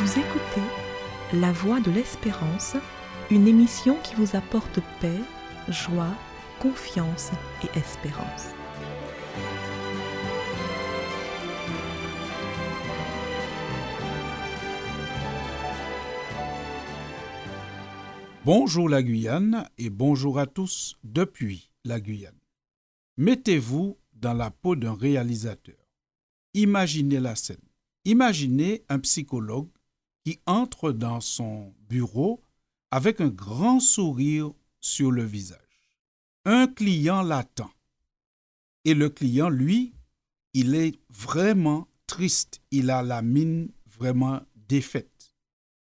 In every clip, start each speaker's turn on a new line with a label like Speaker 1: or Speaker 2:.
Speaker 1: Vous écoutez La Voix de l'Espérance, une émission qui vous apporte paix, joie, confiance et espérance.
Speaker 2: Bonjour la Guyane et bonjour à tous depuis la Guyane. Mettez-vous dans la peau d'un réalisateur. Imaginez la scène. Imaginez un psychologue entre dans son bureau avec un grand sourire sur le visage. Un client l'attend. Et le client, lui, il est vraiment triste. Il a la mine vraiment défaite.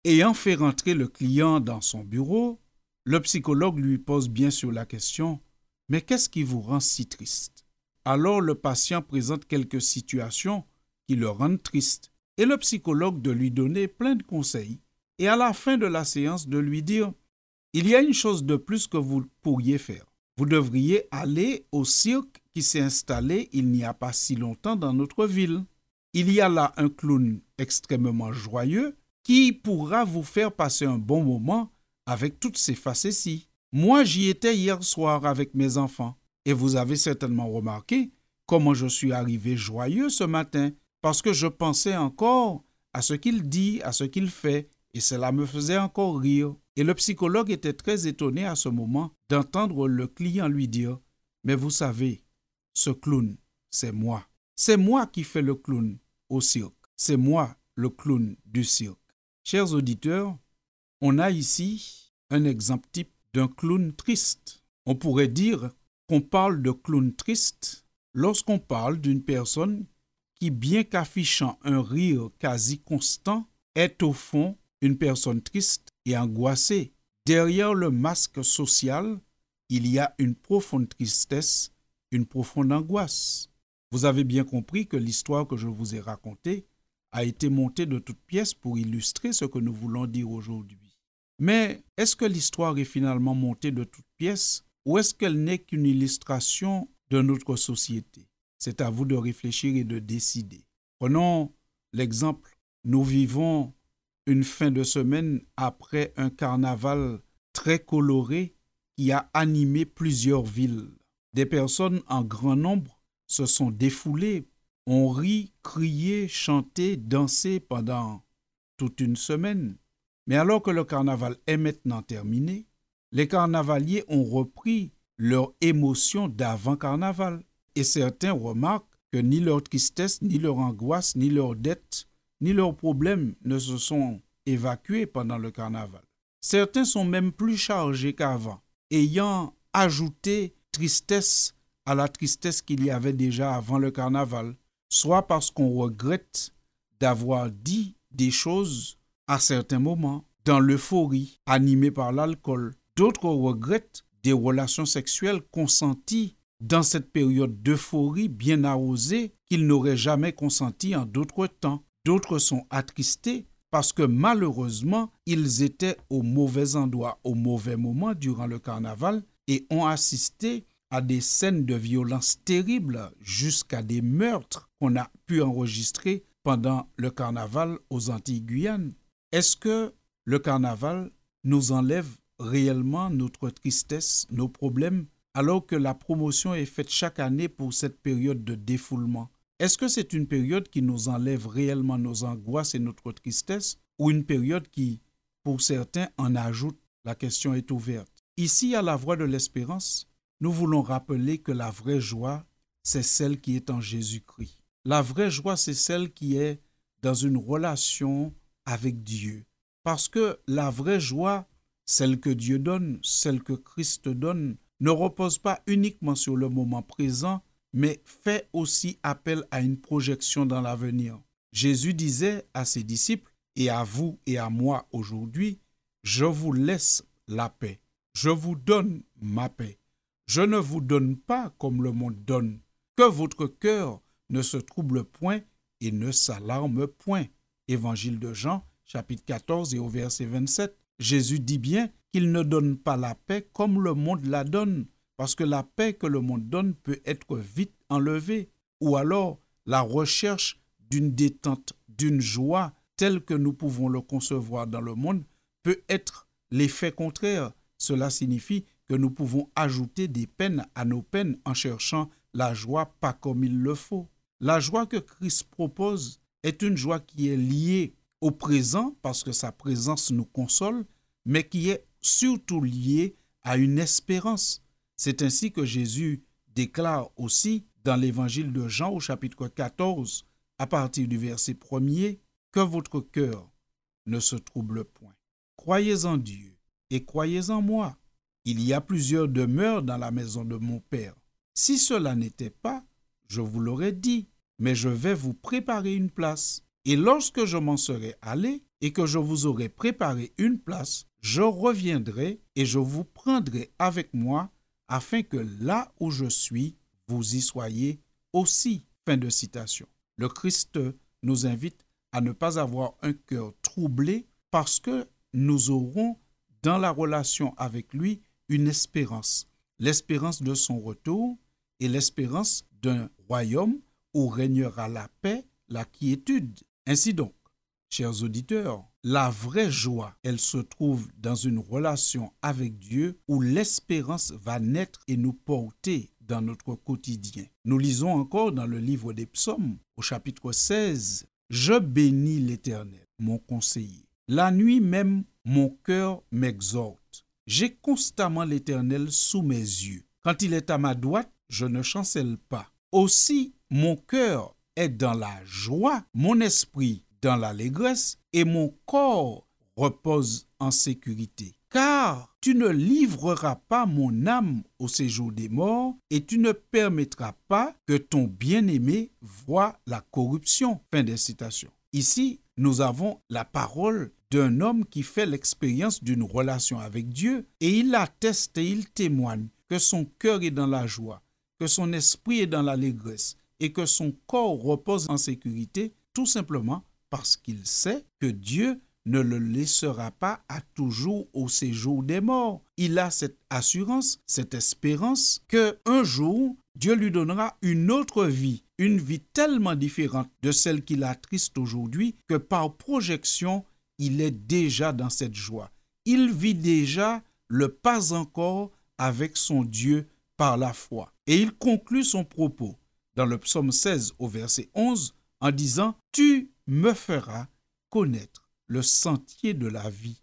Speaker 2: Ayant fait rentrer le client dans son bureau, le psychologue lui pose bien sûr la question Mais qu'est-ce qui vous rend si triste? Alors le patient présente quelques situations qui le rendent triste et le psychologue de lui donner plein de conseils et à la fin de la séance de lui dire Il y a une chose de plus que vous pourriez faire. Vous devriez aller au cirque qui s'est installé il n'y a pas si longtemps dans notre ville. Il y a là un clown extrêmement joyeux qui pourra vous faire passer un bon moment avec toutes ces facéties. Moi, j'y étais hier soir avec mes enfants, et vous avez certainement remarqué comment je suis arrivé joyeux ce matin, parce que je pensais encore à ce qu'il dit, à ce qu'il fait, et cela me faisait encore rire. Et le psychologue était très étonné à ce moment d'entendre le client lui dire Mais vous savez, ce clown, c'est moi. C'est moi qui fais le clown au cirque. C'est moi le clown du cirque. Chers auditeurs, on a ici un exemple type d'un clown triste. On pourrait dire qu'on parle de clown triste lorsqu'on parle d'une personne qui, bien qu'affichant un rire quasi constant, est au fond une personne triste et angoissée. Derrière le masque social, il y a une profonde tristesse, une profonde angoisse. Vous avez bien compris que l'histoire que je vous ai racontée a été montée de toutes pièces pour illustrer ce que nous voulons dire aujourd'hui. Mais est-ce que l'histoire est finalement montée de toutes pièces ou est-ce qu'elle n'est qu'une illustration de notre société? C'est à vous de réfléchir et de décider. Prenons l'exemple, nous vivons une fin de semaine après un carnaval très coloré qui a animé plusieurs villes. Des personnes en grand nombre se sont défoulées on rit, crié, chanté, dansé pendant toute une semaine. Mais alors que le carnaval est maintenant terminé, les carnavaliers ont repris leur émotion d'avant-carnaval. Et certains remarquent que ni leur tristesse, ni leur angoisse, ni leur dette, ni leurs problèmes ne se sont évacués pendant le carnaval. Certains sont même plus chargés qu'avant, ayant ajouté tristesse à la tristesse qu'il y avait déjà avant le carnaval, soit parce qu'on regrette d'avoir dit des choses à certains moments, dans l'euphorie, animée par l'alcool. D'autres regrettent des relations sexuelles consenties dans cette période d'euphorie bien arrosée qu'ils n'auraient jamais consenties en d'autres temps. D'autres sont attristés parce que malheureusement, ils étaient au mauvais endroit, au mauvais moment durant le carnaval et ont assisté à des scènes de violence terribles jusqu'à des meurtres qu'on a pu enregistrer pendant le carnaval aux Antilles-Guyane. Est-ce que le carnaval nous enlève réellement notre tristesse, nos problèmes, alors que la promotion est faite chaque année pour cette période de défoulement Est-ce que c'est une période qui nous enlève réellement nos angoisses et notre tristesse, ou une période qui, pour certains, en ajoute? La question est ouverte. Ici, à la voix de l'espérance, nous voulons rappeler que la vraie joie, c'est celle qui est en Jésus-Christ. La vraie joie, c'est celle qui est dans une relation avec Dieu. Parce que la vraie joie, celle que Dieu donne, celle que Christ donne, ne repose pas uniquement sur le moment présent, mais fait aussi appel à une projection dans l'avenir. Jésus disait à ses disciples, et à vous et à moi aujourd'hui, je vous laisse la paix, je vous donne ma paix. Je ne vous donne pas comme le monde donne, que votre cœur ne se trouble point et ne s'alarme point. Évangile de Jean, chapitre 14 et au verset 27. Jésus dit bien qu'il ne donne pas la paix comme le monde la donne, parce que la paix que le monde donne peut être vite enlevée, ou alors la recherche d'une détente, d'une joie, tel que nous pouvons le concevoir dans le monde peut être l'effet contraire. Cela signifie que nous pouvons ajouter des peines à nos peines en cherchant la joie pas comme il le faut. La joie que Christ propose est une joie qui est liée au présent parce que sa présence nous console, mais qui est surtout liée à une espérance. C'est ainsi que Jésus déclare aussi dans l'évangile de Jean au chapitre 14, à partir du verset 1er, que votre cœur ne se trouble point. Croyez en Dieu et croyez en moi. Il y a plusieurs demeures dans la maison de mon Père. Si cela n'était pas, je vous l'aurais dit, mais je vais vous préparer une place. Et lorsque je m'en serai allé et que je vous aurai préparé une place, je reviendrai et je vous prendrai avec moi, afin que là où je suis, vous y soyez aussi. Fin de citation. Le Christ nous invite à ne pas avoir un cœur troublé parce que nous aurons dans la relation avec lui une espérance, l'espérance de son retour et l'espérance d'un royaume où régnera la paix, la quiétude. Ainsi donc, chers auditeurs, la vraie joie, elle se trouve dans une relation avec Dieu où l'espérance va naître et nous porter dans notre quotidien. Nous lisons encore dans le livre des psaumes au chapitre 16, Je bénis l'Éternel, mon conseiller. La nuit même, mon cœur m'exhorte. J'ai constamment l'Éternel sous mes yeux. Quand il est à ma droite, je ne chancelle pas. Aussi, mon cœur est dans la joie, mon esprit dans l'allégresse, et mon corps repose en sécurité. Car tu ne livreras pas mon âme au séjour des morts, et tu ne permettras pas que ton bien-aimé voie la corruption. Fin des citations. Ici, nous avons la parole d'un homme qui fait l'expérience d'une relation avec Dieu et il atteste et il témoigne que son cœur est dans la joie, que son esprit est dans l'allégresse et que son corps repose en sécurité tout simplement parce qu'il sait que Dieu ne le laissera pas à toujours au séjour des morts. Il a cette assurance, cette espérance que un jour Dieu lui donnera une autre vie, une vie tellement différente de celle qu'il attriste aujourd'hui que par projection, il est déjà dans cette joie. Il vit déjà le pas encore avec son Dieu par la foi. Et il conclut son propos dans le psaume 16 au verset 11 en disant Tu me feras connaître le sentier de la vie.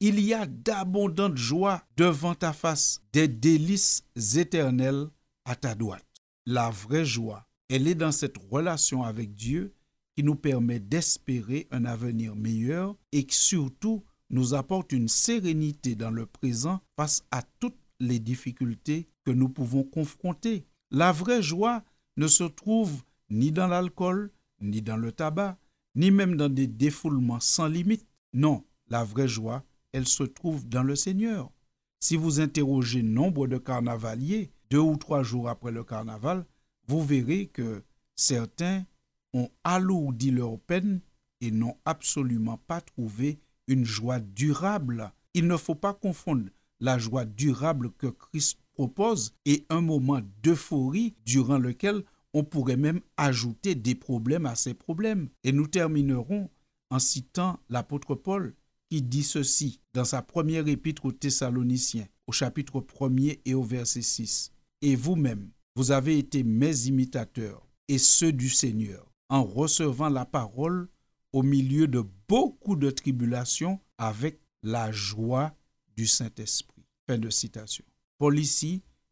Speaker 2: Il y a d'abondantes joies devant ta face, des délices éternelles à ta droite. La vraie joie, elle est dans cette relation avec Dieu qui nous permet d'espérer un avenir meilleur et qui surtout nous apporte une sérénité dans le présent face à toutes les difficultés que nous pouvons confronter. La vraie joie ne se trouve ni dans l'alcool, ni dans le tabac, ni même dans des défoulements sans limite. Non, la vraie joie, elle se trouve dans le Seigneur. Si vous interrogez nombre de carnavaliers, deux ou trois jours après le carnaval, vous verrez que certains ont alourdi leur peine et n'ont absolument pas trouvé une joie durable. Il ne faut pas confondre la joie durable que Christ propose et un moment d'euphorie durant lequel on pourrait même ajouter des problèmes à ces problèmes. Et nous terminerons en citant l'apôtre Paul qui dit ceci dans sa première épître aux Thessaloniciens, au chapitre 1er et au verset 6. Et vous-même, vous avez été mes imitateurs et ceux du Seigneur, en recevant la parole au milieu de beaucoup de tribulations avec la joie du Saint-Esprit. Fin de citation. Paul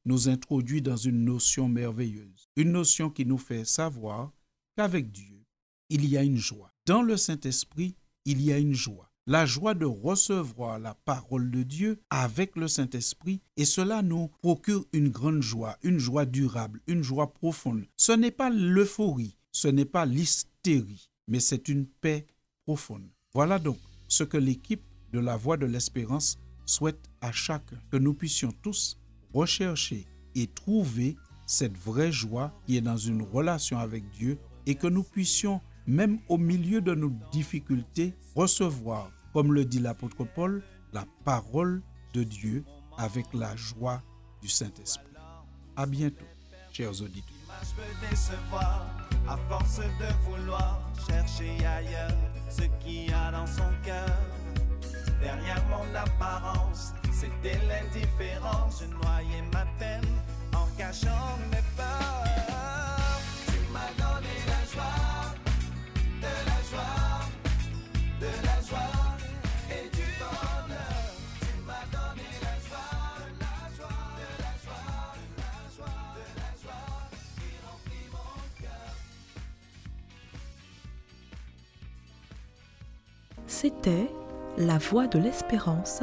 Speaker 2: nous introduit dans une notion merveilleuse, une notion qui nous fait savoir qu'avec Dieu, il y a une joie. Dans le Saint-Esprit, il y a une joie. La joie de recevoir la parole de Dieu avec le Saint-Esprit, et cela nous procure une grande joie, une joie durable, une joie profonde. Ce n'est pas l'euphorie, ce n'est pas l'hystérie, mais c'est une paix profonde. Voilà donc ce que l'équipe de la Voix de l'Espérance souhaite à chacun, que nous puissions tous rechercher et trouver cette vraie joie qui est dans une relation avec Dieu et que nous puissions, même au milieu de nos difficultés, recevoir, comme le dit l'apôtre Paul, la parole de Dieu avec la joie du Saint-Esprit. À bientôt, chers auditeurs.
Speaker 3: force de vouloir chercher ailleurs ce qu'il a dans son cœur. Derrière mon c'était l'indifférence. Je noyais ma peine en cachant mes peurs. Tu m'as donné la joie, de la joie, de la joie et du bonheur. Tu m'as donné la joie, de la joie, de la joie, de la joie, de la joie qui remplit mon cœur.
Speaker 1: C'était La Voix de l'Espérance,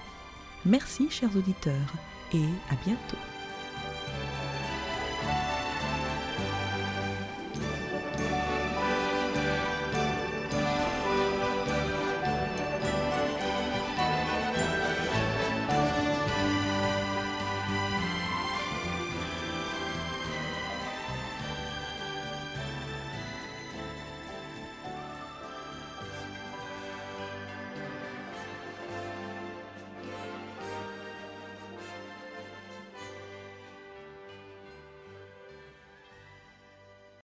Speaker 1: Merci chers auditeurs et à bientôt.